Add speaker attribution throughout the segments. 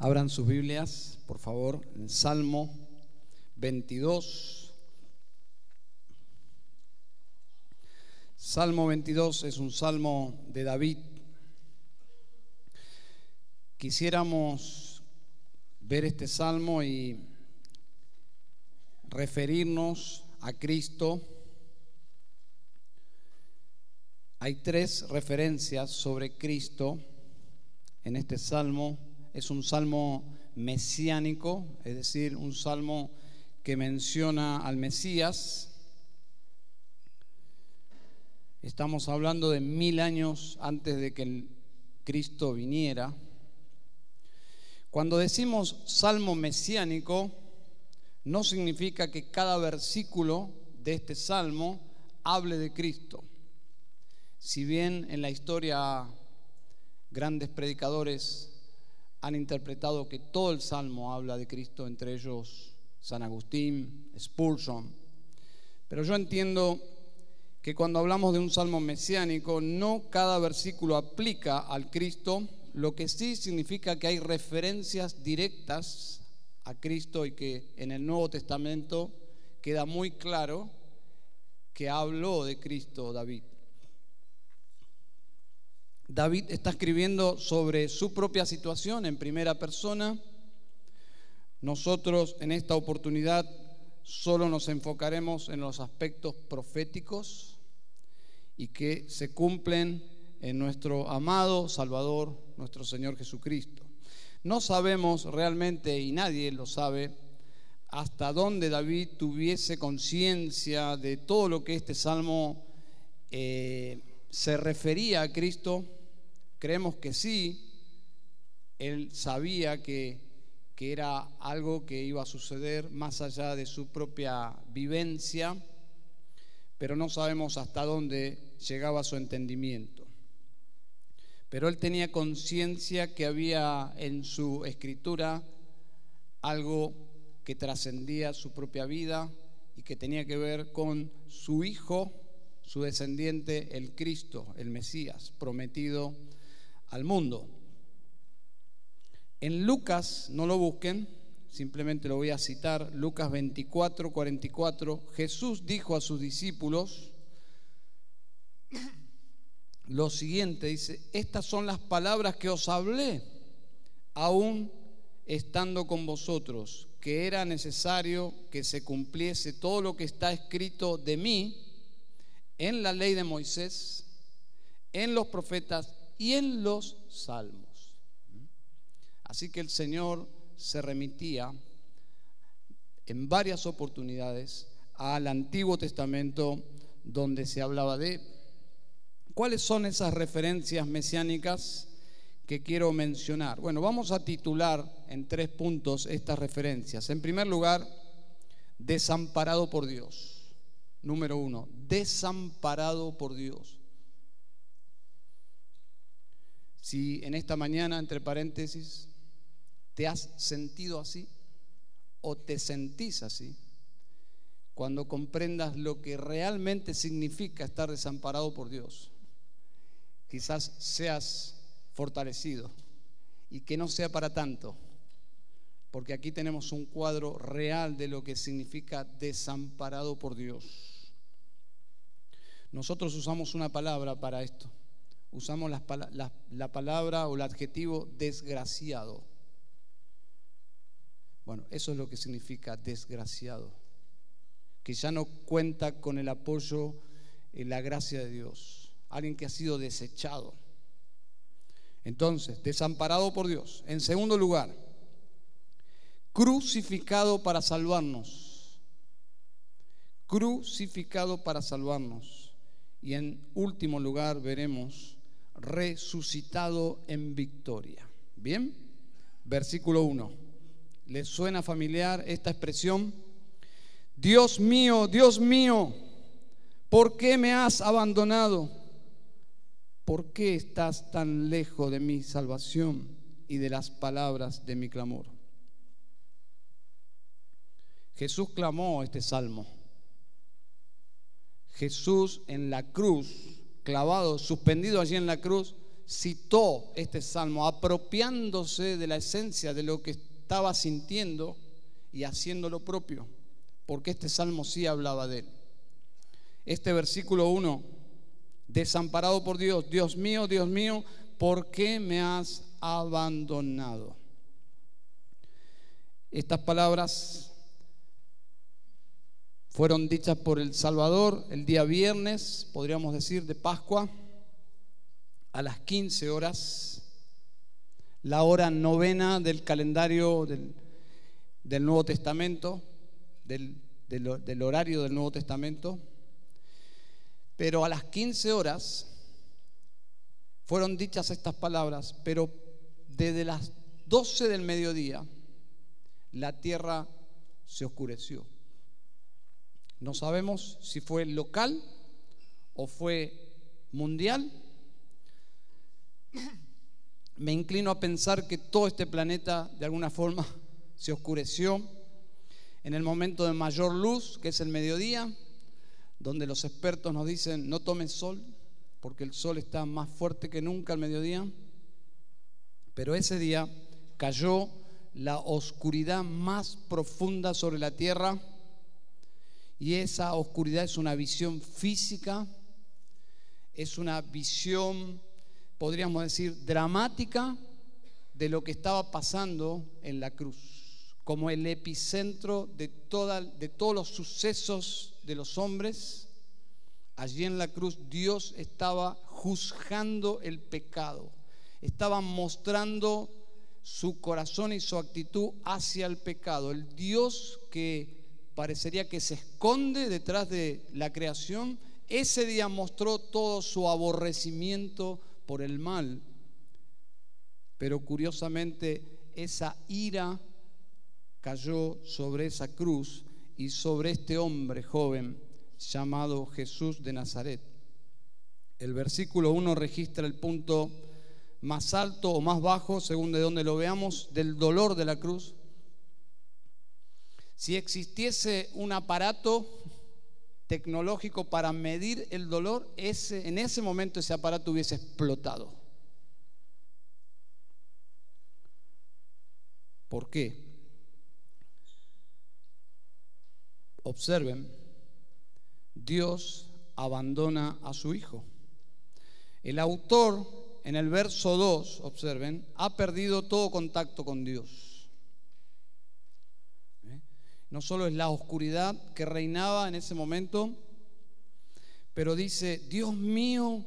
Speaker 1: Abran sus Biblias, por favor, en Salmo 22. Salmo 22 es un salmo de David. Quisiéramos ver este salmo y referirnos a Cristo. Hay tres referencias sobre Cristo en este salmo es un salmo mesiánico, es decir, un salmo que menciona al Mesías. Estamos hablando de mil años antes de que Cristo viniera. Cuando decimos salmo mesiánico, no significa que cada versículo de este salmo hable de Cristo. Si bien en la historia grandes predicadores han interpretado que todo el salmo habla de Cristo, entre ellos San Agustín, Spurgeon. Pero yo entiendo que cuando hablamos de un salmo mesiánico, no cada versículo aplica al Cristo, lo que sí significa que hay referencias directas a Cristo y que en el Nuevo Testamento queda muy claro que habló de Cristo David. David está escribiendo sobre su propia situación en primera persona. Nosotros en esta oportunidad solo nos enfocaremos en los aspectos proféticos y que se cumplen en nuestro amado Salvador, nuestro Señor Jesucristo. No sabemos realmente, y nadie lo sabe, hasta dónde David tuviese conciencia de todo lo que este salmo eh, se refería a Cristo Creemos que sí, él sabía que, que era algo que iba a suceder más allá de su propia vivencia, pero no sabemos hasta dónde llegaba su entendimiento. Pero él tenía conciencia que había en su escritura algo que trascendía su propia vida y que tenía que ver con su hijo, su descendiente, el Cristo, el Mesías, prometido al mundo. En Lucas, no lo busquen, simplemente lo voy a citar, Lucas 24, 44, Jesús dijo a sus discípulos lo siguiente, dice, estas son las palabras que os hablé, aún estando con vosotros, que era necesario que se cumpliese todo lo que está escrito de mí en la ley de Moisés, en los profetas y en los salmos. Así que el Señor se remitía en varias oportunidades al Antiguo Testamento donde se hablaba de cuáles son esas referencias mesiánicas que quiero mencionar. Bueno, vamos a titular en tres puntos estas referencias. En primer lugar, desamparado por Dios. Número uno, desamparado por Dios. Si en esta mañana, entre paréntesis, te has sentido así o te sentís así, cuando comprendas lo que realmente significa estar desamparado por Dios, quizás seas fortalecido y que no sea para tanto, porque aquí tenemos un cuadro real de lo que significa desamparado por Dios. Nosotros usamos una palabra para esto usamos la, palabra o el adjetivo desgraciado. Bueno, eso es lo que significa desgraciado, que ya no cuenta con el apoyo y la gracia de Dios, alguien que ha sido desechado. Entonces, desamparado por Dios. En segundo lugar, crucificado para salvarnos. Crucificado para salvarnos. Y en último lugar veremos resucitado en victoria. Bien, versículo 1. ¿Les suena familiar esta expresión? Dios mío, Dios mío, ¿por qué me has abandonado? ¿Por qué estás tan lejos de mi salvación y de las palabras de mi clamor? Jesús clamó este salmo. Jesús en la cruz clavado, suspendido allí en la cruz, citó este salmo apropiándose de la esencia de lo que estaba sintiendo y haciendo lo propio, porque este salmo sí hablaba de él. Este versículo 1, desamparado por Dios, Dios mío, Dios mío, ¿por qué me has abandonado? Estas palabras fueron dichas por el Salvador el día viernes, podríamos decir, de Pascua, a las 15 horas, la hora novena del calendario del, Nuevo Testamento, del, del horario del Nuevo Testamento. Pero a las 15 horas fueron dichas estas palabras, pero desde las 12 del mediodía la tierra se oscureció. No sabemos si fue local o fue mundial. Me inclino a pensar que todo este planeta de alguna forma se oscureció en el momento de mayor luz, que es el mediodía, donde los expertos nos dicen no tomen sol, porque el sol está más fuerte que nunca al mediodía. Pero ese día cayó la oscuridad más profunda sobre la tierra y esa oscuridad es una visión física, es una visión, podríamos decir, dramática de lo que estaba pasando en la cruz, como el epicentro de, de todos los sucesos de los hombres. Allí en la cruz Dios estaba juzgando el pecado, estaba mostrando su corazón y su actitud hacia el pecado. El Dios que parecería que se esconde detrás de la creación, ese día mostró todo su aborrecimiento por el mal. Pero curiosamente esa ira cayó sobre esa cruz y sobre este hombre joven llamado Jesús de Nazaret. El versículo 1 registra el punto más alto o más bajo, según de donde lo veamos, del dolor de la cruz. Si existiese un aparato tecnológico para medir el dolor, ese, en ese momento ese aparato hubiese explotado. ¿Por qué? Observen, Dios abandona a su Hijo. El autor, en el verso 2, observen, ha perdido todo contacto con Dios. No solo es la oscuridad que reinaba en ese momento, pero dice, Dios mío,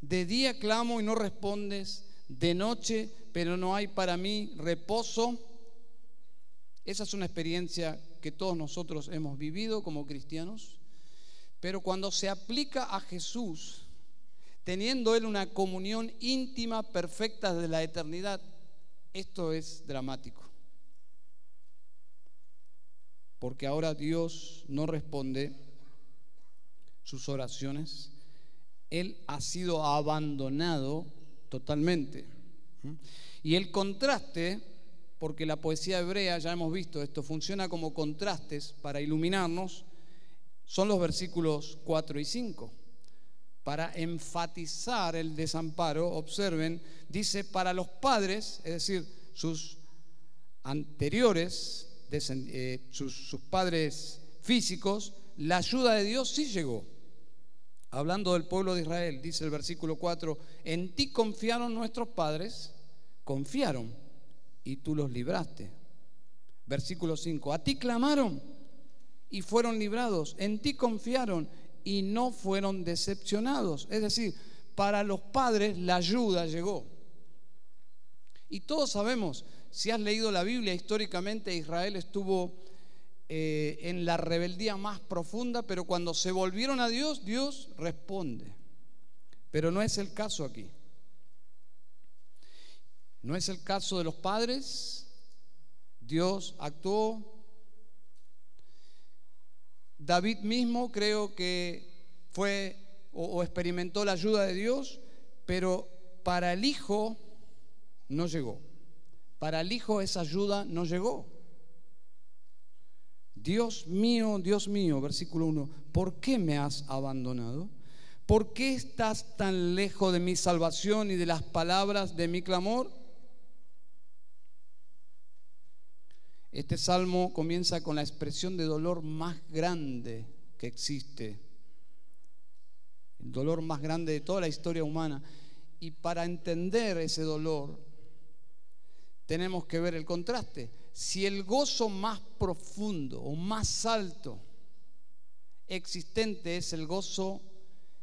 Speaker 1: de día clamo y no respondes, de noche, pero no hay para mí reposo. Esa es una experiencia que todos nosotros hemos vivido como cristianos, pero cuando se aplica a Jesús, teniendo Él una comunión íntima, perfecta de la eternidad, esto es dramático porque ahora Dios no responde sus oraciones. Él ha sido abandonado totalmente. Y el contraste, porque la poesía hebrea, ya hemos visto esto, funciona como contrastes para iluminarnos, son los versículos 4 y 5. Para enfatizar el desamparo, observen, dice, para los padres, es decir, sus anteriores eh, sus, padres físicos, la ayuda de Dios sí llegó. Hablando del pueblo de Israel, dice el versículo 4, en ti confiaron nuestros padres, confiaron y tú los libraste. Versículo 5, a ti clamaron y fueron librados, en ti confiaron y no fueron decepcionados. Es decir, para los padres la ayuda llegó. Y todos sabemos si has leído la Biblia, históricamente Israel estuvo eh, en la rebeldía más profunda, pero cuando se volvieron a Dios, Dios responde. Pero no es el caso aquí. No es el caso de los padres. Dios actuó. David mismo creo que fue o experimentó la ayuda de Dios, pero para el hijo no llegó. Para el hijo esa ayuda no llegó. Dios mío, Dios mío, versículo 1, ¿por qué me has abandonado? ¿Por qué estás tan lejos de mi salvación y de las palabras de mi clamor? Este salmo comienza con la expresión de dolor más grande que existe, el dolor más grande de toda la historia humana. Y para entender ese dolor, tenemos que ver el contraste. Si el gozo más profundo o más alto existente es el gozo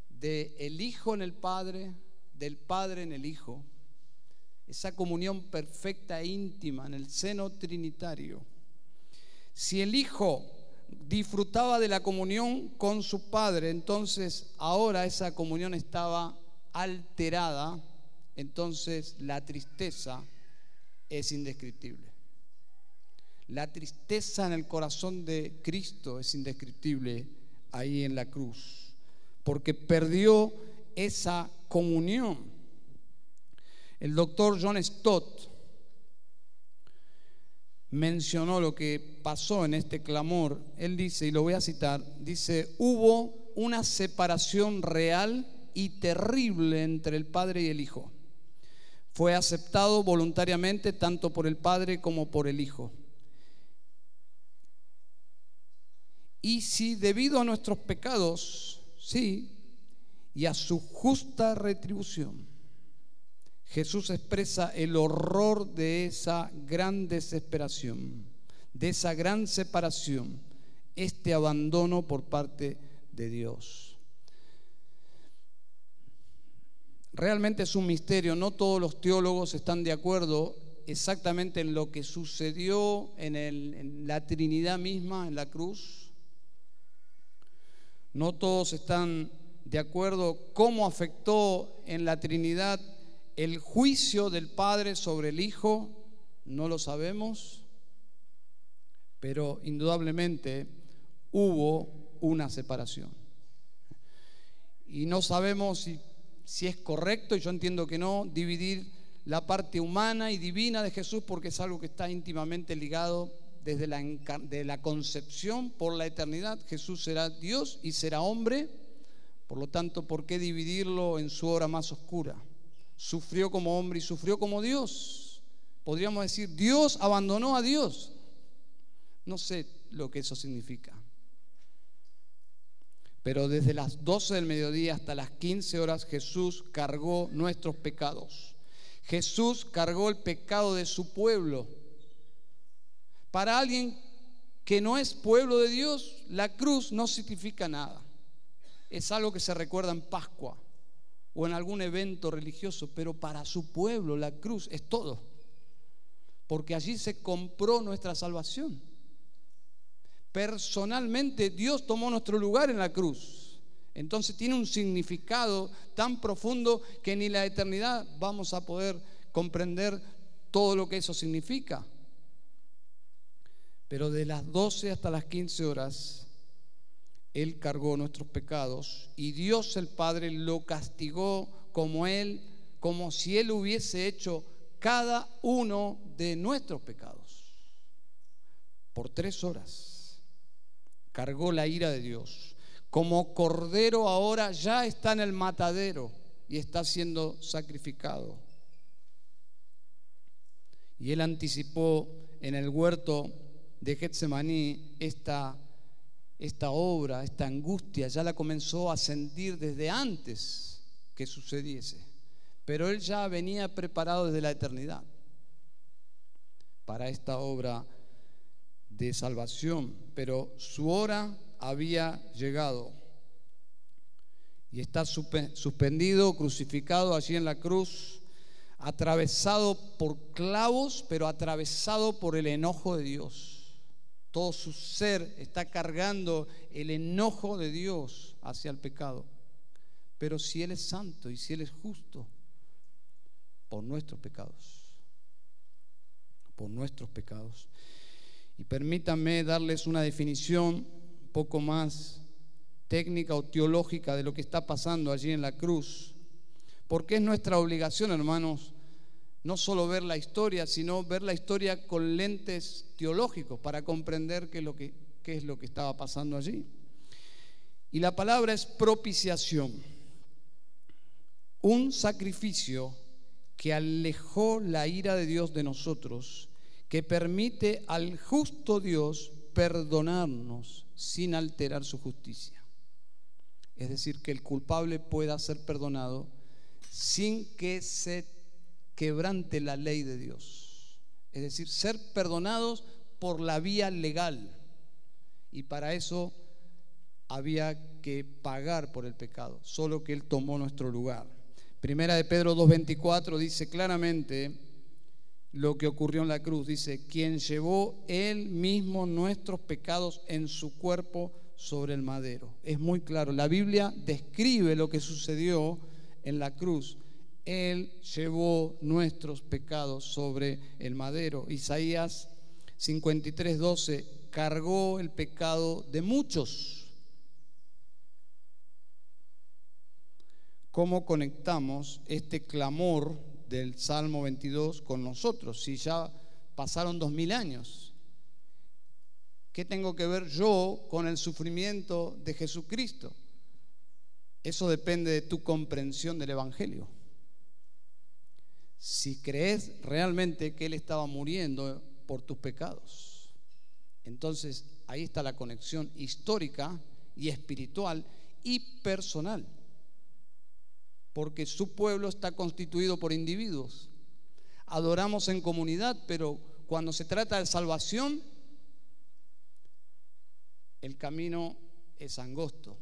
Speaker 1: del el Hijo en el Padre, del Padre en el Hijo, esa comunión perfecta e íntima en el seno trinitario. Si el Hijo disfrutaba de la comunión con su Padre, entonces ahora esa comunión estaba alterada, entonces la tristeza es indescriptible. La tristeza en el corazón de Cristo es indescriptible ahí en la cruz, porque perdió esa comunión. El doctor John Stott mencionó lo que pasó en este clamor. Él dice, y lo voy a citar, dice, hubo una separación real y terrible entre el Padre y el Hijo. Fue aceptado voluntariamente tanto por el Padre como por el Hijo. Y si debido a nuestros pecados, sí, y a su justa retribución, Jesús expresa el horror de esa gran desesperación, de esa gran separación, este abandono por parte de Dios. Realmente es un misterio, no todos los teólogos están de acuerdo exactamente en lo que sucedió en, la Trinidad misma, en la cruz. No todos están de acuerdo cómo afectó en la Trinidad el juicio del Padre sobre el Hijo no lo sabemos, pero indudablemente hubo una separación. Y no sabemos si, es correcto, y yo entiendo que no, dividir la parte humana y divina de Jesús porque es algo que está íntimamente ligado desde la, de la concepción por la eternidad. Jesús será Dios y será hombre, por lo tanto, ¿por qué dividirlo en su hora más oscura? sufrió como hombre y sufrió como Dios. Podríamos decir, Dios abandonó a Dios. No sé lo que eso significa. Pero desde las 12 del mediodía hasta las 15 horas Jesús cargó nuestros pecados. Jesús cargó el pecado de su pueblo. Para alguien que no es pueblo de Dios, la cruz no significa nada. Es algo que se recuerda en Pascua o en algún evento religioso, pero para su pueblo la cruz es todo, porque allí se compró nuestra salvación. Personalmente Dios tomó nuestro lugar en la cruz. Entonces tiene un significado tan profundo que ni la eternidad vamos a poder comprender todo lo que eso significa. Pero de las 12 hasta las 15 horas él cargó nuestros pecados y Dios el Padre lo castigó como Él, como si Él hubiese hecho cada uno de nuestros pecados. Por tres horas cargó la ira de Dios. Como cordero ahora ya está en el matadero y está siendo sacrificado. Y Él anticipó en el huerto de Getsemaní esta esta obra, esta angustia, ya la comenzó a sentir desde antes que sucediese. Pero él ya venía preparado desde la eternidad para esta obra de salvación, pero su hora había llegado y está suspendido, crucificado allí en la cruz, atravesado por clavos, pero atravesado por el enojo de Dios todo su ser está cargando el enojo de Dios hacia el pecado. Pero si Él es santo y si Él es justo, por nuestros pecados, por nuestros pecados. Y permítanme darles una definición un poco más técnica o teológica de lo que está pasando allí en la cruz. Porque es nuestra obligación, hermanos, no solo ver la historia, sino ver la historia con lentes teológicos para comprender qué es lo que, qué es lo que estaba pasando allí. Y la palabra es propiciación. un sacrificio que alejó la ira de Dios de nosotros, que permite al justo Dios perdonarnos sin alterar su justicia. Es decir, que el culpable pueda ser perdonado sin que se quebrante la ley de Dios. Es decir, ser perdonados por la vía legal. Y para eso había que pagar por el pecado, solo que Él tomó nuestro lugar. Primera de Pedro 2.24 dice claramente lo que ocurrió en la cruz. Dice, quien llevó Él mismo nuestros pecados en su cuerpo sobre el madero. Es muy claro, la Biblia describe lo que sucedió en la cruz. Él llevó nuestros pecados sobre el madero. Isaías 53.12 cargó el pecado de muchos cómo conectamos este clamor del Salmo 22 con nosotros, si ya pasaron dos mil años. ¿Qué tengo que ver yo con el sufrimiento de Jesucristo? Eso depende de tu comprensión del Evangelio. Si crees realmente que Él estaba muriendo por tus pecados, entonces ahí está la conexión histórica y espiritual y personal porque su pueblo está constituido por individuos. Adoramos en comunidad, pero cuando se trata de salvación, el camino es angosto.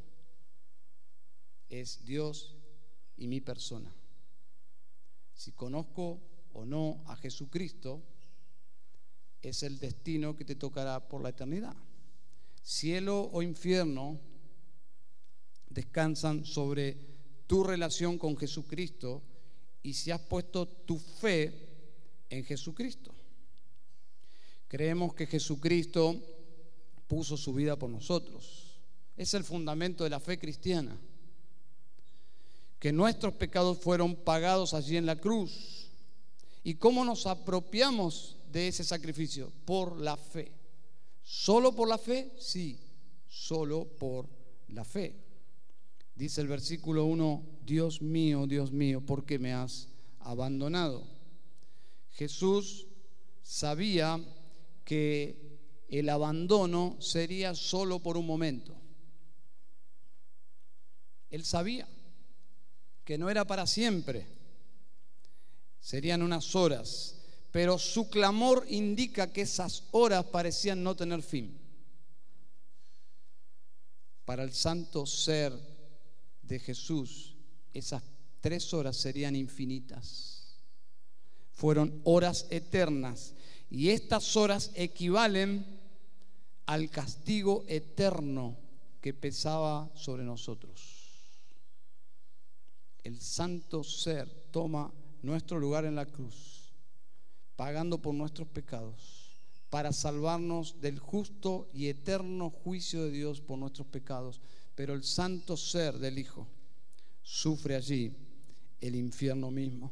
Speaker 1: Es Dios y mi persona. Si conozco o no a Jesucristo, es el destino que te tocará por la eternidad. Cielo o infierno descansan sobre tu relación con Jesucristo y si has puesto tu fe en Jesucristo. Creemos que Jesucristo puso su vida por nosotros. Es el fundamento de la fe cristiana. Que nuestros pecados fueron pagados allí en la cruz. ¿Y cómo nos apropiamos de ese sacrificio? Por la fe. ¿Solo por la fe? Sí, solo por la fe. Dice el versículo 1, Dios mío, Dios mío, ¿por qué me has abandonado? Jesús sabía que el abandono sería solo por un momento. Él sabía que no era para siempre, serían unas horas, pero su clamor indica que esas horas parecían no tener fin. Para el santo ser de Jesús, esas tres horas serían infinitas. Fueron horas eternas. Y estas horas equivalen al castigo eterno que pesaba sobre nosotros. El santo ser toma nuestro lugar en la cruz, pagando por nuestros pecados, para salvarnos del justo y eterno juicio de Dios por nuestros pecados pero el santo ser del Hijo sufre allí el infierno mismo.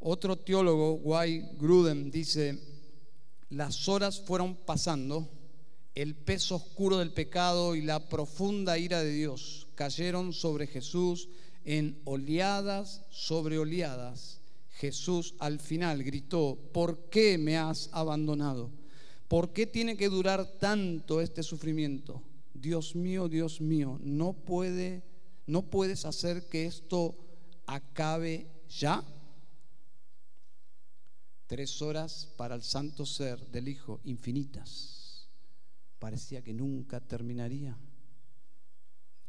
Speaker 1: Otro teólogo, Guy Gruden, dice, las horas fueron pasando, el peso oscuro del pecado y la profunda ira de Dios cayeron sobre Jesús en oleadas sobre oleadas. Jesús al final gritó, ¿por qué me has abandonado? ¿Por qué tiene que durar tanto este sufrimiento? Dios mío, Dios mío, no puede, no puedes hacer que esto acabe ya. Tres horas para el santo ser del Hijo, infinitas. Parecía que nunca terminaría.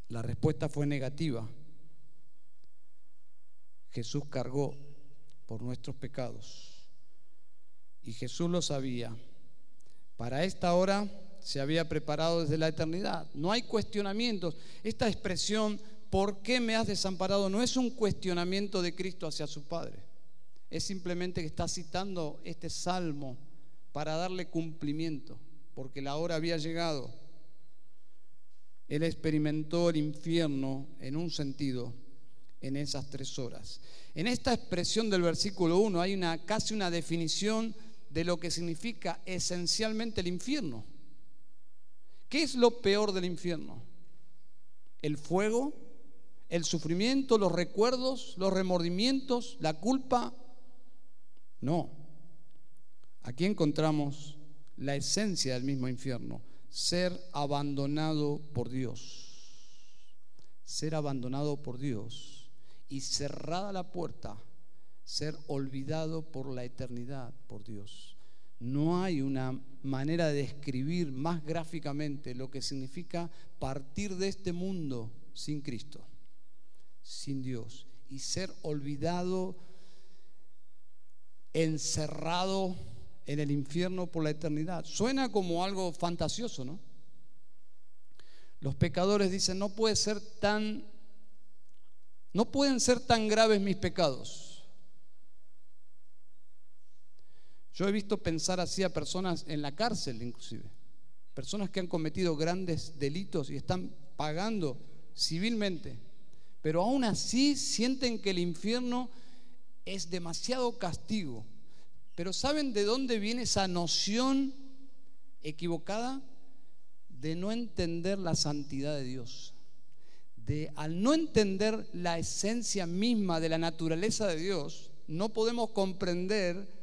Speaker 1: La respuesta fue negativa. Jesús cargó por nuestros pecados. Y Jesús lo sabía. Para esta hora se había preparado desde la eternidad. No hay cuestionamientos. Esta expresión, ¿por qué me has desamparado? No es un cuestionamiento de Cristo hacia su Padre. Es simplemente que está citando este salmo para darle cumplimiento, porque la hora había llegado. Él experimentó el infierno en un sentido en esas tres horas. En esta expresión del versículo 1 hay una, casi una definición de lo que significa esencialmente el infierno. ¿Qué es lo peor del infierno? ¿El fuego? el sufrimiento, los recuerdos, los remordimientos, la culpa. No. Aquí encontramos la esencia del mismo infierno, ser abandonado por Dios. Ser abandonado por Dios y cerrada la puerta, ser olvidado por la eternidad por Dios. No hay una manera de describir más gráficamente lo que significa partir de este mundo sin Cristo, sin Dios, y ser olvidado, encerrado en el infierno por la eternidad. Suena como algo fantasioso, ¿no? Los pecadores dicen, no puede ser tan, no pueden ser tan graves mis pecados Yo he visto pensar así a personas en la cárcel inclusive, personas que han cometido grandes delitos y están pagando civilmente, pero aún así sienten que el infierno es demasiado castigo. Pero ¿saben de dónde viene esa noción equivocada? De no entender la santidad de Dios. De al no entender la esencia misma de la naturaleza de Dios, no podemos comprender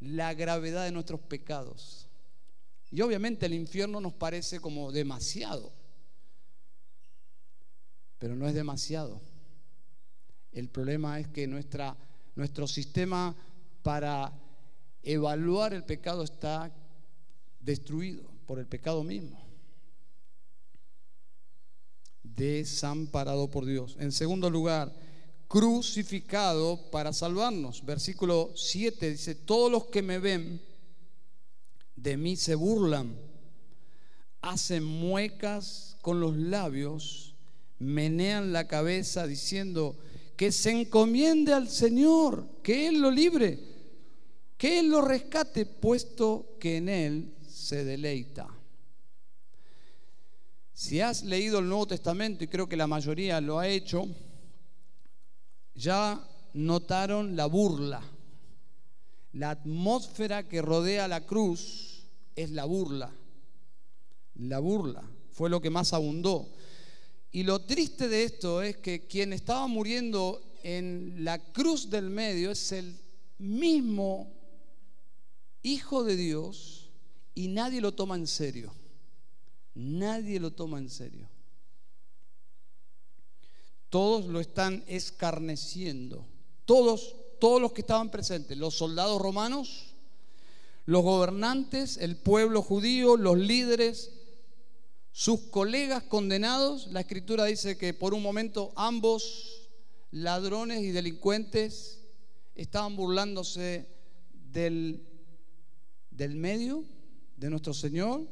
Speaker 1: la gravedad de nuestros pecados. Y obviamente el infierno nos parece como demasiado, pero no es demasiado. El problema es que nuestra, nuestro sistema para evaluar el pecado está destruido por el pecado mismo. Desamparado por Dios. En segundo lugar, crucificado para salvarnos. Versículo 7 dice, todos los que me ven de mí se burlan, hacen muecas con los labios, menean la cabeza diciendo, que se encomiende al Señor, que Él lo libre, que Él lo rescate, puesto que en Él se deleita. Si has leído el Nuevo Testamento, y creo que la mayoría lo ha hecho, ya notaron la burla. La atmósfera que rodea la cruz es la burla. La burla fue lo que más abundó. Y lo triste de esto es que quien estaba muriendo en la cruz del medio es el mismo Hijo de Dios y nadie lo toma en serio. Nadie lo toma en serio. Todos lo están escarneciendo. Todos, todos los que estaban presentes, los soldados romanos, los gobernantes, el pueblo judío, los líderes, sus colegas condenados. La escritura dice que por un momento ambos ladrones y delincuentes estaban burlándose del, del medio de nuestro Señor.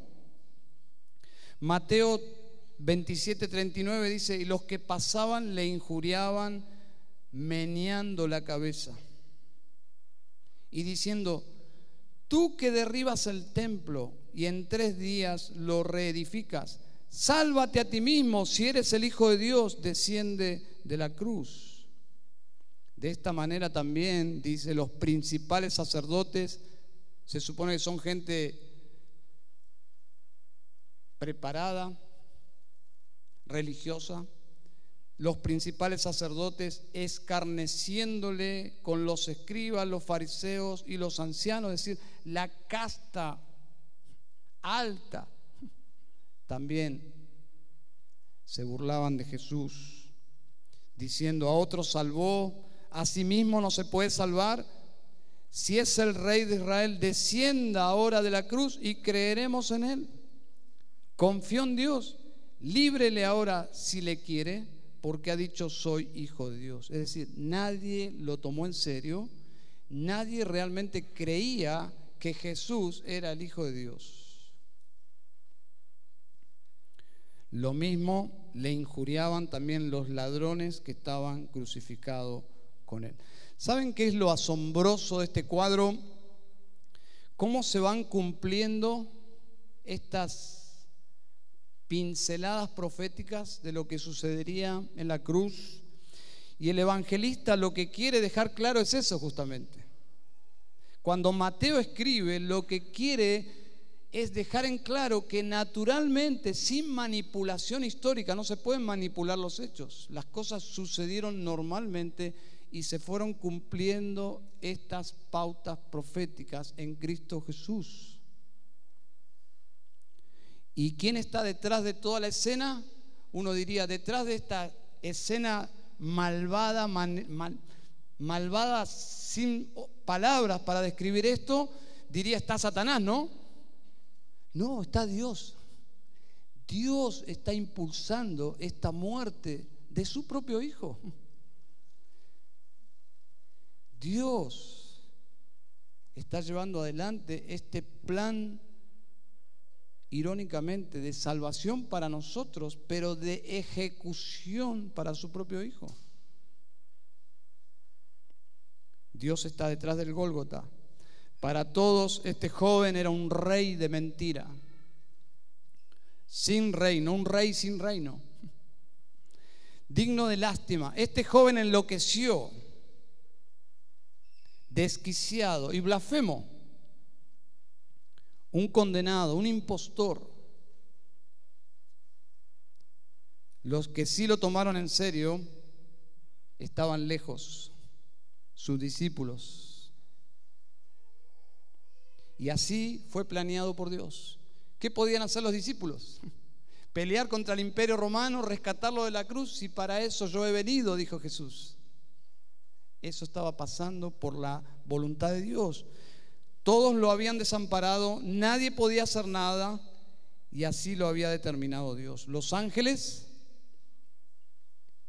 Speaker 1: Mateo 27:39 dice, y los que pasaban le injuriaban meneando la cabeza y diciendo, tú que derribas el templo y en tres días lo reedificas, sálvate a ti mismo si eres el Hijo de Dios, desciende de la cruz. De esta manera también, dice, los principales sacerdotes, se supone que son gente preparada, religiosa, los principales sacerdotes escarneciéndole con los escribas, los fariseos y los ancianos, es decir, la casta alta, también se burlaban de Jesús, diciendo, a otros salvó, a sí mismo no se puede salvar. Si es el rey de Israel, descienda ahora de la cruz y creeremos en él. Confió en Dios líbrele ahora si le quiere, porque ha dicho soy hijo de Dios. Es decir, nadie lo tomó en serio, nadie realmente creía que Jesús era el hijo de Dios. Lo mismo le injuriaban también los ladrones que estaban crucificados con él. ¿Saben qué es lo asombroso de este cuadro? ¿Cómo se van cumpliendo estas pinceladas proféticas de lo que sucedería en la cruz. Y el evangelista lo que quiere dejar claro es eso justamente. Cuando Mateo escribe, lo que quiere es dejar en claro que naturalmente, sin manipulación histórica, no se pueden manipular los hechos. Las cosas sucedieron normalmente y se fueron cumpliendo estas pautas proféticas en Cristo Jesús. ¿Y quién está detrás de toda la escena? Uno diría, detrás de esta escena malvada, malvada sin palabras para describir esto, diría está Satanás, ¿no? No, está Dios. Dios está impulsando esta muerte de su propio Hijo. Dios está llevando adelante este plan irónicamente de salvación para nosotros, pero de ejecución para su propio Hijo. Dios está detrás del Gólgota. Para todos este joven era un rey de mentira, sin reino, un rey sin reino, digno de lástima. Este joven enloqueció, desquiciado y blasfemo, un condenado, un impostor. Los que sí lo tomaron en serio estaban lejos, sus discípulos y así fue planeado por Dios. ¿Qué podían hacer los discípulos? Pelear contra el imperio romano, rescatarlo de la cruz, y para eso yo he venido, dijo Jesús. Eso estaba pasando por la voluntad de Dios. Todos lo habían desamparado, nadie podía hacer nada, y así lo había determinado Dios. Los ángeles,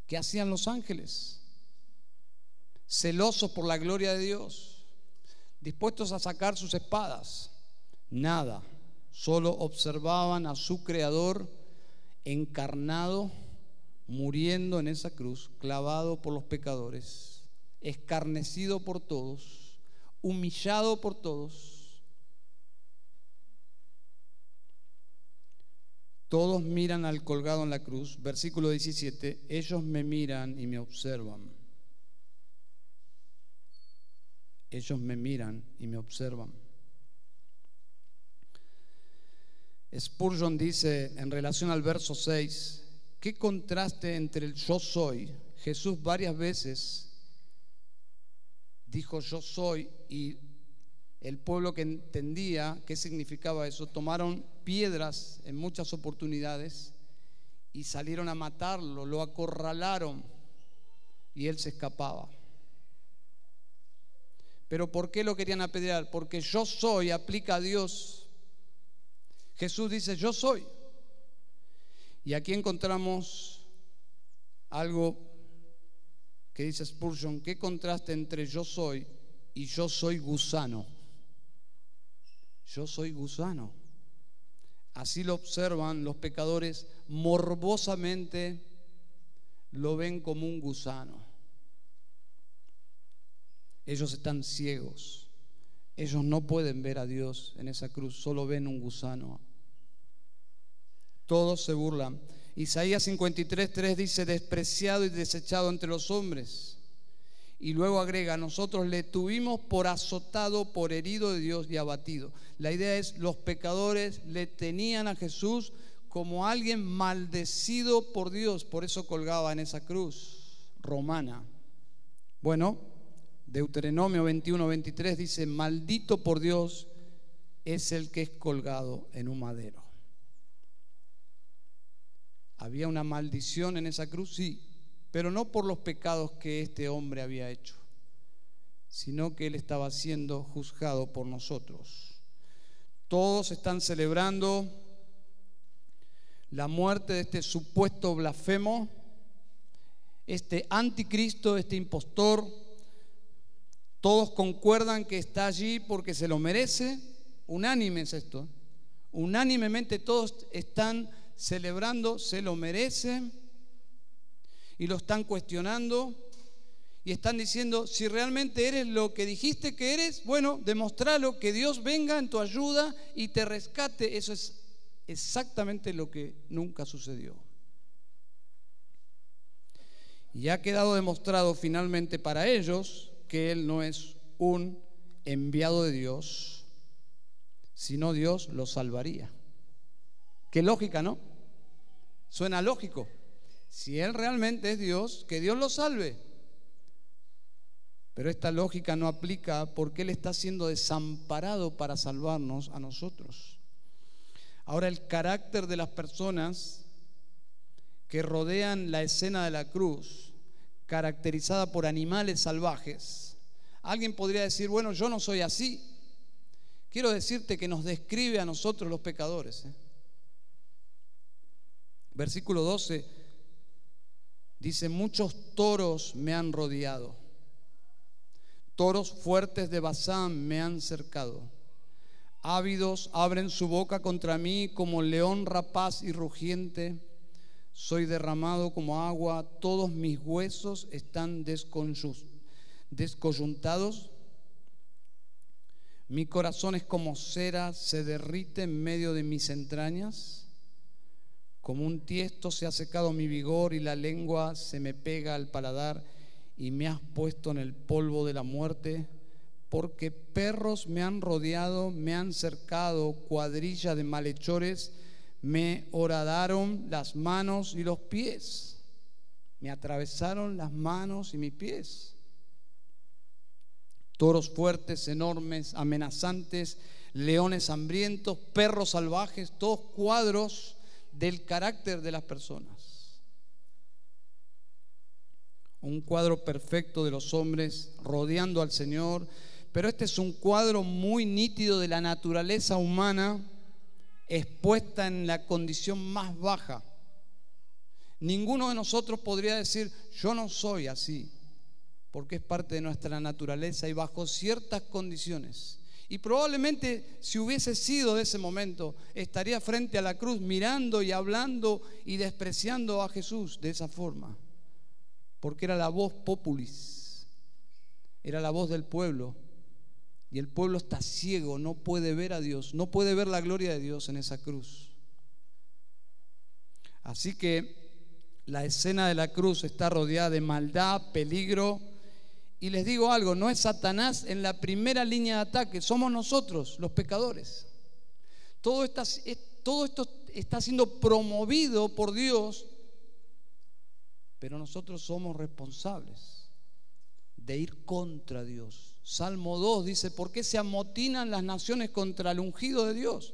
Speaker 1: ¿qué hacían los ángeles? Celosos por la gloria de Dios dispuestos a sacar sus espadas. Nada, solo observaban a su Creador encarnado, muriendo en esa cruz, clavado por los pecadores, escarnecido por todos, humillado por todos. Todos miran al colgado en la cruz. Versículo 17, ellos me miran y me observan. ellos me miran y me observan. Spurgeon dice en relación al verso 6, qué contraste entre el yo soy. Jesús varias veces dijo yo soy y el pueblo que entendía qué significaba eso, tomaron piedras en muchas oportunidades y salieron a matarlo, lo acorralaron y él se escapaba. Pero ¿por qué lo querían apedrear? Porque yo soy aplica a Dios. Jesús dice, yo soy. Y aquí encontramos algo que dice Spurgeon, ¿qué contraste entre yo soy y yo soy gusano? Yo soy gusano. Así lo observan los pecadores, morbosamente lo ven como un gusano. Ellos están ciegos. Ellos no pueden ver a Dios en esa cruz, solo ven un gusano. Todos se burlan. Isaías 53, 3 dice, despreciado y desechado entre los hombres. Y luego agrega, nosotros le tuvimos por azotado, por herido de Dios y abatido. La idea es, los pecadores le tenían a Jesús como alguien maldecido por Dios, por eso colgaba en esa cruz romana. Bueno, Deuteronomio 21, 23 dice, maldito por Dios es el que es colgado en un madero. ¿Había una maldición en esa cruz? Sí, pero no por los pecados que este hombre había hecho, sino que él estaba siendo juzgado por nosotros. Todos están celebrando la muerte de este supuesto blasfemo, este anticristo, este impostor, todos concuerdan que está allí porque se lo merece. Unánime es esto. Unánimemente todos están celebrando, se lo merece. Y lo están cuestionando. Y están diciendo, si realmente eres lo que dijiste que eres, bueno, demostralo, que Dios venga en tu ayuda y te rescate. Eso es exactamente lo que nunca sucedió. Y ha quedado demostrado finalmente para ellos que Él no es un enviado de Dios, Si no, Dios lo salvaría. Qué lógica, ¿no? Suena lógico. Si Él realmente es Dios, que Dios lo salve. Pero esta lógica no aplica porque Él está siendo desamparado para salvarnos a nosotros. Ahora el carácter de las personas que rodean la escena de la cruz, caracterizada por animales salvajes, alguien podría decir, bueno, yo no soy así. Quiero decirte que nos describe a nosotros los pecadores. ¿eh? Versículo 12 dice, muchos toros me han rodeado, toros fuertes de Bazán me han cercado. Ávidos abren su boca contra mí como león rapaz y rugiente. Soy derramado como agua, todos mis huesos están descoyuntados. Mi corazón es como cera, se derrite en medio de mis entrañas. Como un tiesto se ha secado mi vigor y la lengua se me pega al paladar y me has puesto en el polvo de la muerte, porque perros me han rodeado, me han cercado, cuadrilla de malhechores, me horadaron las manos y los pies, me atravesaron las manos y mis pies. Toros fuertes, enormes, amenazantes, leones hambrientos, perros salvajes, todos cuadros del carácter de las personas. Un cuadro perfecto de los hombres rodeando al Señor, pero este es un cuadro muy nítido de la naturaleza humana expuesta en la condición más baja. Ninguno de nosotros podría decir, yo no soy así, porque es parte de nuestra naturaleza y bajo ciertas condiciones y probablemente si hubiese sido de ese momento, estaría frente a la cruz mirando y hablando y despreciando a Jesús de esa forma. Porque era la voz populis, era la voz del pueblo. Y el pueblo está ciego, no puede ver a Dios, no puede ver la gloria de Dios en esa cruz. Así que la escena de la cruz está rodeada de maldad, peligro, y les digo algo, no es Satanás en la primera línea de ataque, somos nosotros, los pecadores. Todo, esto está siendo promovido por Dios, pero nosotros somos responsables de ir contra Dios. Salmo 2 dice, ¿por qué se amotinan las naciones contra el ungido de Dios?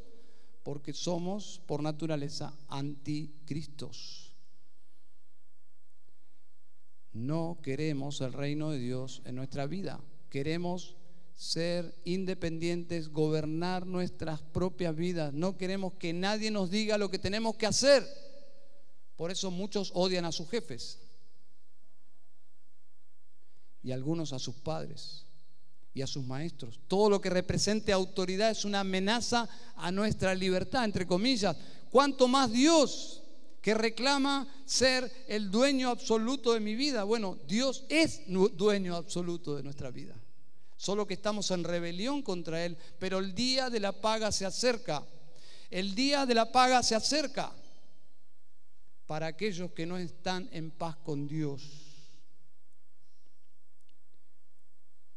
Speaker 1: Porque somos por naturaleza anticristos. No queremos el reino de Dios en nuestra vida. Queremos ser independientes, gobernar nuestras propias vidas. No queremos que nadie nos diga lo que tenemos que hacer. Por eso muchos odian a sus jefes y algunos a sus padres y a sus maestros. Todo lo que represente autoridad es una amenaza a nuestra libertad, entre comillas. Cuanto más Dios que reclama ser el dueño absoluto de mi vida. Bueno, Dios es dueño absoluto de nuestra vida. Solo que estamos en rebelión contra Él, pero el día de la paga se acerca. El día de la paga se acerca para aquellos que no están en paz con Dios.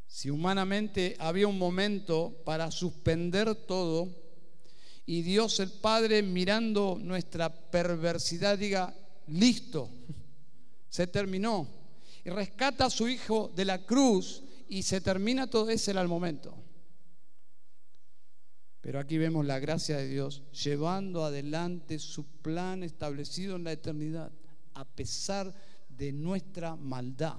Speaker 1: Si humanamente había un momento para suspender todo, y Dios el Padre mirando nuestra perversidad diga, listo, se terminó. Y rescata a su hijo de la cruz y se termina todo ese era el momento. Pero aquí vemos la gracia de Dios llevando adelante su plan establecido en la eternidad, a pesar de nuestra maldad.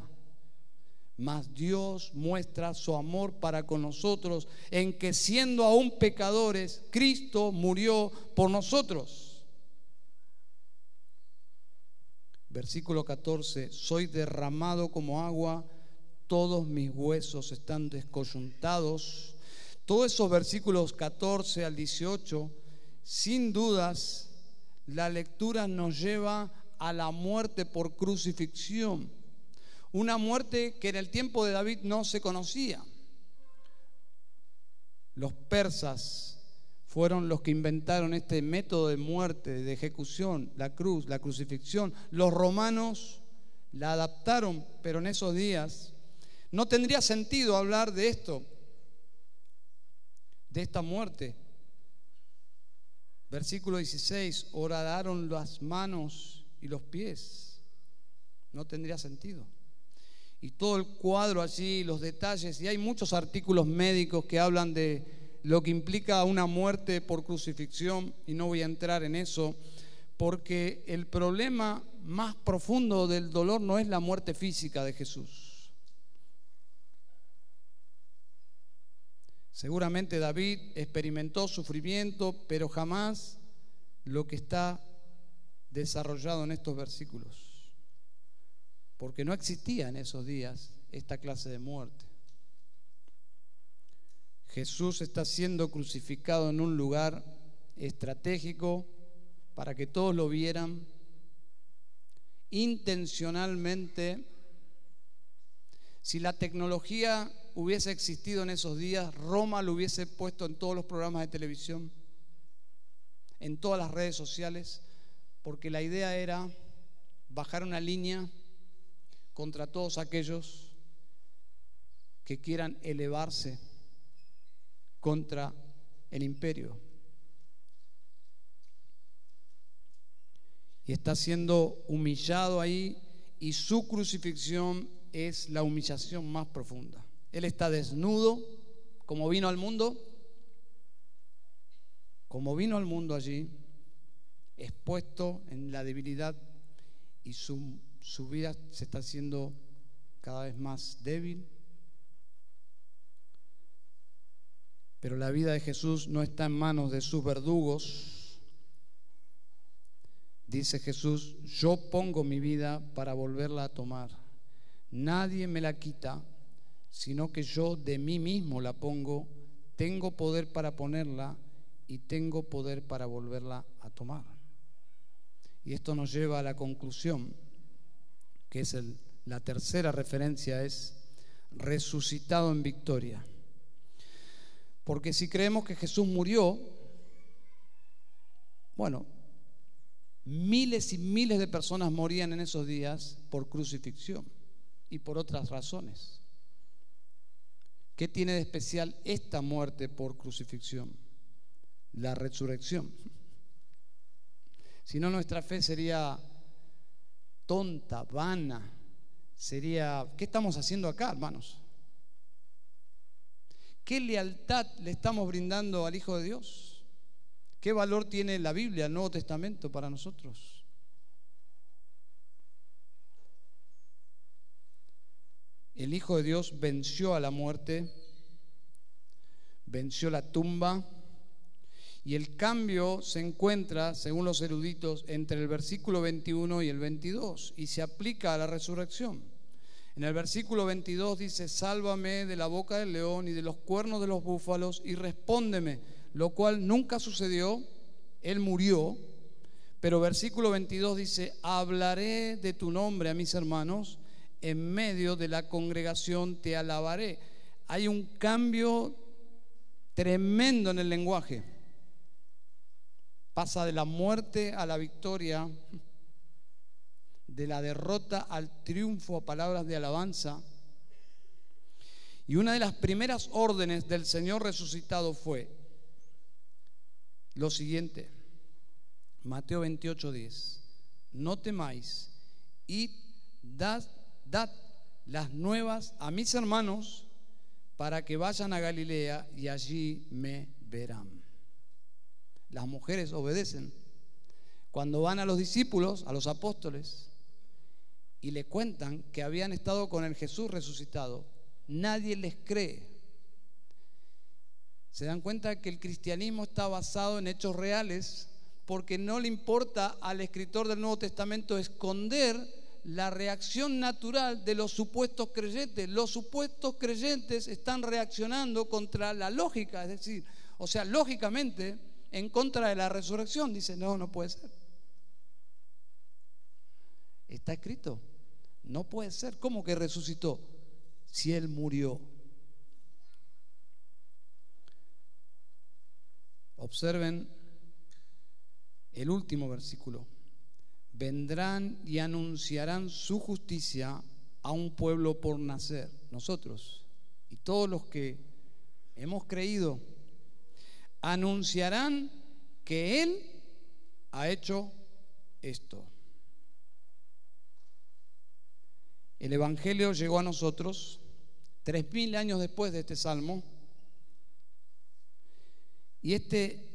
Speaker 1: Mas Dios muestra su amor para con nosotros en que siendo aún pecadores, Cristo murió por nosotros. Versículo 14, soy derramado como agua, todos mis huesos están descoyuntados. Todos esos versículos 14 al 18, sin dudas, la lectura nos lleva a la muerte por crucifixión una muerte que en el tiempo de David no se conocía. Los persas fueron los que inventaron este método de muerte, de ejecución, la cruz, la crucifixión. Los romanos la adaptaron, pero en esos días no tendría sentido hablar de esto, de esta muerte, Versículo 16, horadaron las manos y los pies. No tendría sentido. Y todo el cuadro allí, los detalles, y hay muchos artículos médicos que hablan de lo que implica una muerte por crucifixión, y no voy a entrar en eso, porque el problema más profundo del dolor no es la muerte física de Jesús. Seguramente David experimentó sufrimiento, pero jamás lo que está desarrollado en estos versículos, porque no existía en esos días esta clase de muerte. Jesús está siendo crucificado en un lugar estratégico, para que todos lo vieran intencionalmente. Si la tecnología hubiese existido en esos días, Roma lo hubiese puesto en todos los programas de televisión, en todas las redes sociales, porque la idea era bajar una línea contra todos aquellos que quieran elevarse contra el imperio. y está siendo humillado ahí y su crucifixión es la humillación más profunda. Él está desnudo, como vino al mundo, como vino al mundo allí, expuesto en la debilidad y su, su vida se está haciendo cada vez más débil. Pero la vida de Jesús no está en manos de sus verdugos, Dice Jesús, yo pongo mi vida para volverla a tomar. Nadie me la quita, sino que yo de mí mismo la pongo. Tengo poder para ponerla y tengo poder para volverla a tomar. Y esto nos lleva a la conclusión, que es la tercera referencia, es resucitado en victoria. Porque si creemos que Jesús murió, bueno, Miles y miles de personas morían en esos días por crucifixión y por otras razones. ¿Qué tiene de especial esta muerte por crucifixión? La resurrección. Si no, nuestra fe sería tonta, vana. Sería, ¿qué estamos haciendo acá, hermanos? ¿Qué lealtad le estamos brindando al Hijo de Dios? ¿Qué valor tiene la Biblia, el Nuevo Testamento para nosotros? El Hijo de Dios venció a la muerte, venció la tumba y el cambio se encuentra, según los eruditos, entre el versículo 21 y el 22 y se aplica a la resurrección. En el versículo 22 dice, sálvame de la boca del león y de los cuernos de los búfalos y respóndeme lo cual nunca sucedió, él murió, pero versículo 22 dice, hablaré de tu nombre a mis hermanos, en medio de la congregación te alabaré. Hay un cambio tremendo en el lenguaje. Pasa de la muerte a la victoria, de la derrota al triunfo a palabras de alabanza. Y una de las primeras órdenes del Señor resucitado fue, lo siguiente. Mateo 28, 10. No temáis y dad, dad las nuevas a mis hermanos para que vayan a Galilea y allí me verán. Las mujeres obedecen. Cuando van a los discípulos, a los apóstoles, y le cuentan que habían estado con el Jesús resucitado, nadie les cree. Se dan cuenta que el cristianismo está basado en hechos reales porque no le importa al escritor del Nuevo Testamento esconder la reacción natural de los supuestos creyentes. Los supuestos creyentes están reaccionando contra la lógica, es decir, o sea, lógicamente en contra de la resurrección. Dice, no, no puede ser. Está escrito, no puede ser. ¿Cómo que resucitó? Si él murió. Observen el último versículo. Vendrán y anunciarán su justicia a un pueblo por nacer, nosotros y todos los que hemos creído, anunciarán que Él ha hecho esto. El Evangelio llegó a nosotros tres mil años después de este salmo. Y este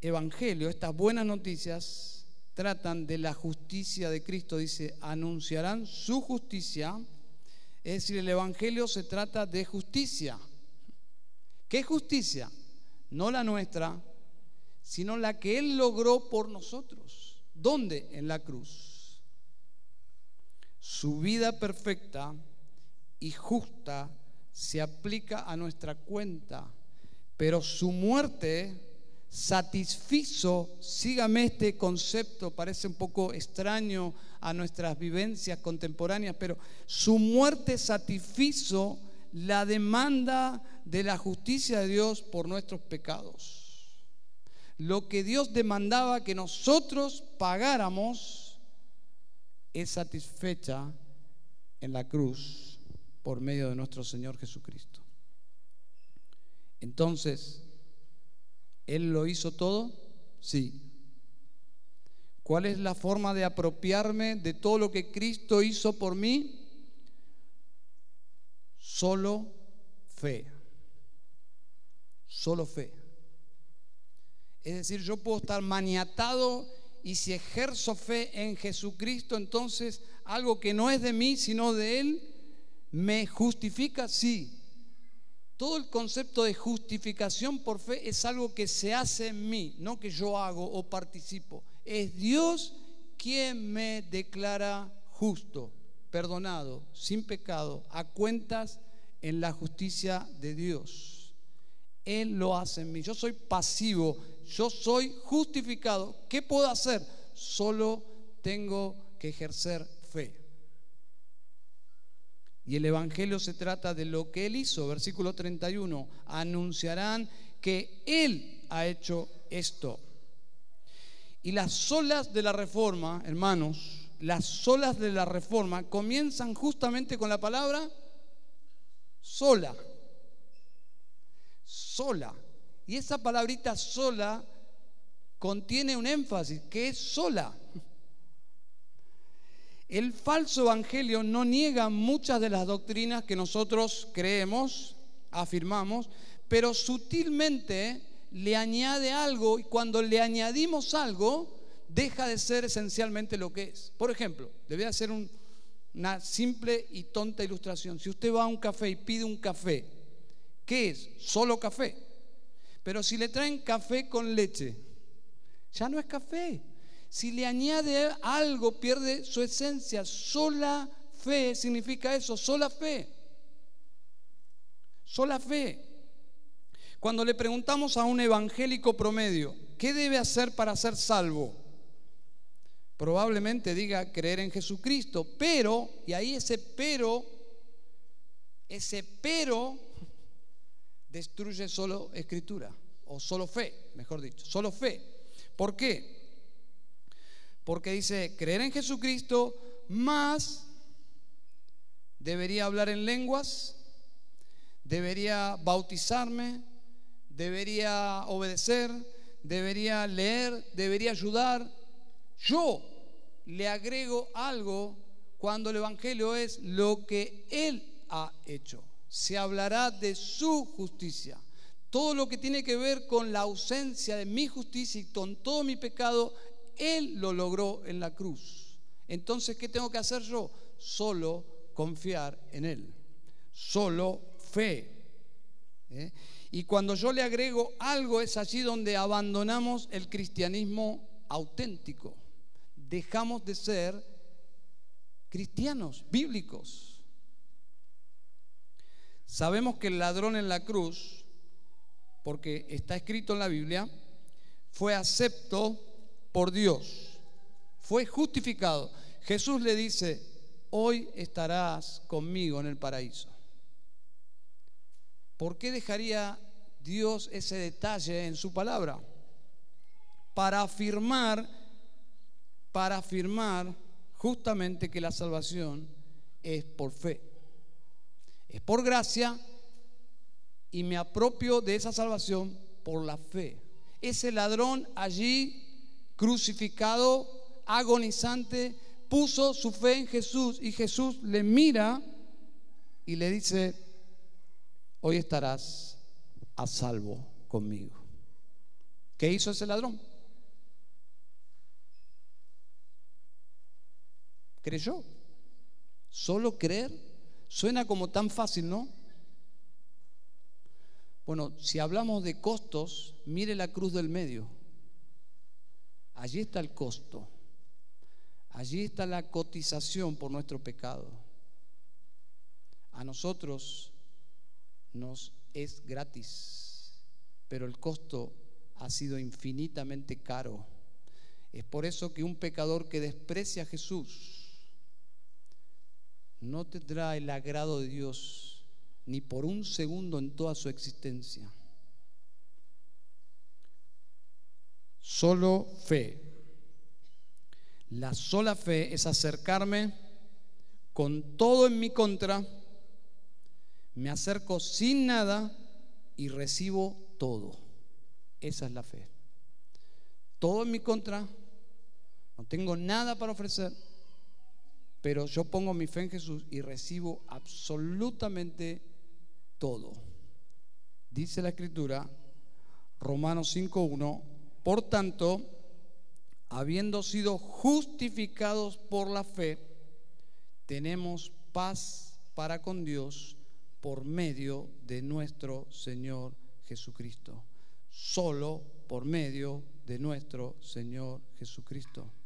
Speaker 1: Evangelio, estas buenas noticias, tratan de la justicia de Cristo. Dice, anunciarán su justicia. Es decir, el Evangelio se trata de justicia. ¿Qué justicia? No la nuestra, sino la que Él logró por nosotros. ¿Dónde? En la cruz. Su vida perfecta y justa se aplica a nuestra cuenta, pero su muerte satisfizo, sígame este concepto, parece un poco extraño a nuestras vivencias contemporáneas, pero su muerte satisfizo la demanda de la justicia de Dios por nuestros pecados. Lo que Dios demandaba que nosotros pagáramos es satisfecha en la cruz por medio de nuestro Señor Jesucristo. Entonces, ¿Él lo hizo todo? Sí. ¿Cuál es la forma de apropiarme de todo lo que Cristo hizo por mí? Solo fe. Solo fe. Es decir, yo puedo estar maniatado y si ejerzo fe en Jesucristo, entonces algo que no es de mí, sino de Él, ¿Me justifica? Sí. Todo el concepto de justificación por fe es algo que se hace en mí, no que yo hago o participo. Es Dios quien me declara justo, perdonado, sin pecado, a cuentas en la justicia de Dios. Él lo hace en mí. Yo soy pasivo, yo soy justificado. ¿Qué puedo hacer? Solo tengo que ejercer fe. Y el Evangelio se trata de lo que Él hizo. Versículo 31. Anunciarán que Él ha hecho esto. Y las olas de la reforma, hermanos, las olas de la reforma comienzan justamente con la palabra sola. Sola. Y esa palabrita sola contiene un énfasis, que es sola. El falso evangelio no niega muchas de las doctrinas que nosotros creemos, afirmamos, pero sutilmente le añade algo y cuando le añadimos algo, deja de ser esencialmente lo que es. Por ejemplo, le voy a hacer una simple y tonta ilustración. Si usted va a un café y pide un café, ¿qué es? Solo café. Pero si le traen café con leche, ya no es café. Si le añade algo, pierde su esencia. Sola fe significa eso, sola fe. Sola fe. Cuando le preguntamos a un evangélico promedio, ¿qué debe hacer para ser salvo? Probablemente diga creer en Jesucristo, pero, y ahí ese pero, ese pero destruye solo escritura, o solo fe, mejor dicho, solo fe. ¿Por qué? Porque dice, creer en Jesucristo más debería hablar en lenguas, debería bautizarme, debería obedecer, debería leer, debería ayudar. Yo le agrego algo cuando el Evangelio es lo que Él ha hecho. Se hablará de su justicia. Todo lo que tiene que ver con la ausencia de mi justicia y con todo mi pecado él lo logró en la cruz. Entonces, ¿qué tengo que hacer yo? Solo confiar en Él. Solo fe. ¿eh? Y cuando yo le agrego algo es allí donde abandonamos el cristianismo auténtico. Dejamos de ser cristianos, bíblicos. Sabemos que el ladrón en la cruz, porque está escrito en la Biblia, fue acepto por Dios. Fue justificado. Jesús le dice, hoy estarás conmigo en el paraíso. ¿Por qué dejaría Dios ese detalle en su palabra? Para afirmar, para afirmar justamente que la salvación es por fe. Es por gracia y me apropio de esa salvación por la fe. Ese ladrón allí, crucificado, agonizante, puso su fe en Jesús y Jesús le mira y le dice, hoy estarás a salvo conmigo. ¿Qué hizo ese ladrón? Creyó. Solo creer suena como tan fácil, ¿no? Bueno, si hablamos de costos, mire la cruz del medio. Allí está el costo. Allí está la cotización por nuestro pecado. A nosotros nos es gratis, pero el costo ha sido infinitamente caro. Es por eso que un pecador que desprecia a Jesús no tendrá el agrado de Dios ni por un segundo en toda su existencia. Solo fe. La sola fe es acercarme con todo en mi contra, me acerco sin nada y recibo todo. Esa es la fe. Todo en mi contra, no tengo nada para ofrecer, pero yo pongo mi fe en Jesús y recibo absolutamente todo. Dice la escritura, Romanos 5.1, por tanto, habiendo sido justificados por la fe, tenemos paz para con Dios por medio de nuestro Señor Jesucristo. Solo por medio de nuestro Señor Jesucristo.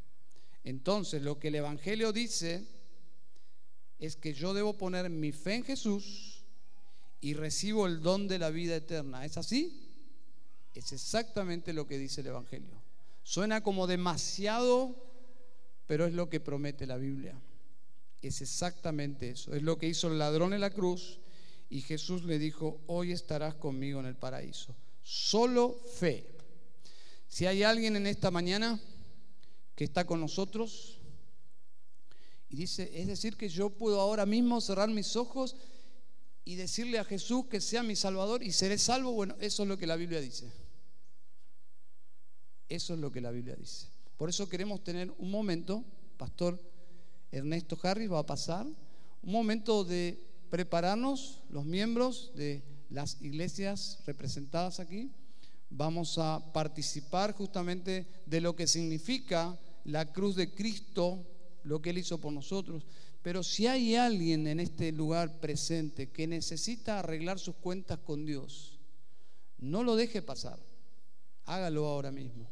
Speaker 1: Entonces, lo que el Evangelio dice es que yo debo poner mi fe en Jesús y recibo el don de la vida eterna. ¿Es así? Es exactamente lo que dice el Evangelio. Suena como demasiado, pero es lo que promete la Biblia. Es exactamente eso. Es lo que hizo el ladrón en la cruz y Jesús le dijo, hoy estarás conmigo en el paraíso. Solo fe. Si hay alguien en esta mañana que está con nosotros. Y dice, es decir, que yo puedo ahora mismo cerrar mis ojos y decirle a Jesús que sea mi Salvador y seré salvo. Bueno, eso es lo que la Biblia dice. Eso es lo que la Biblia dice. Por eso queremos tener un momento, Pastor Ernesto Harris va a pasar, un momento de prepararnos, los miembros de las iglesias representadas aquí, vamos a participar justamente de lo que significa la cruz de Cristo, lo que Él hizo por nosotros. Pero si hay alguien en este lugar presente que necesita arreglar sus cuentas con Dios, no lo deje pasar. Hágalo ahora mismo.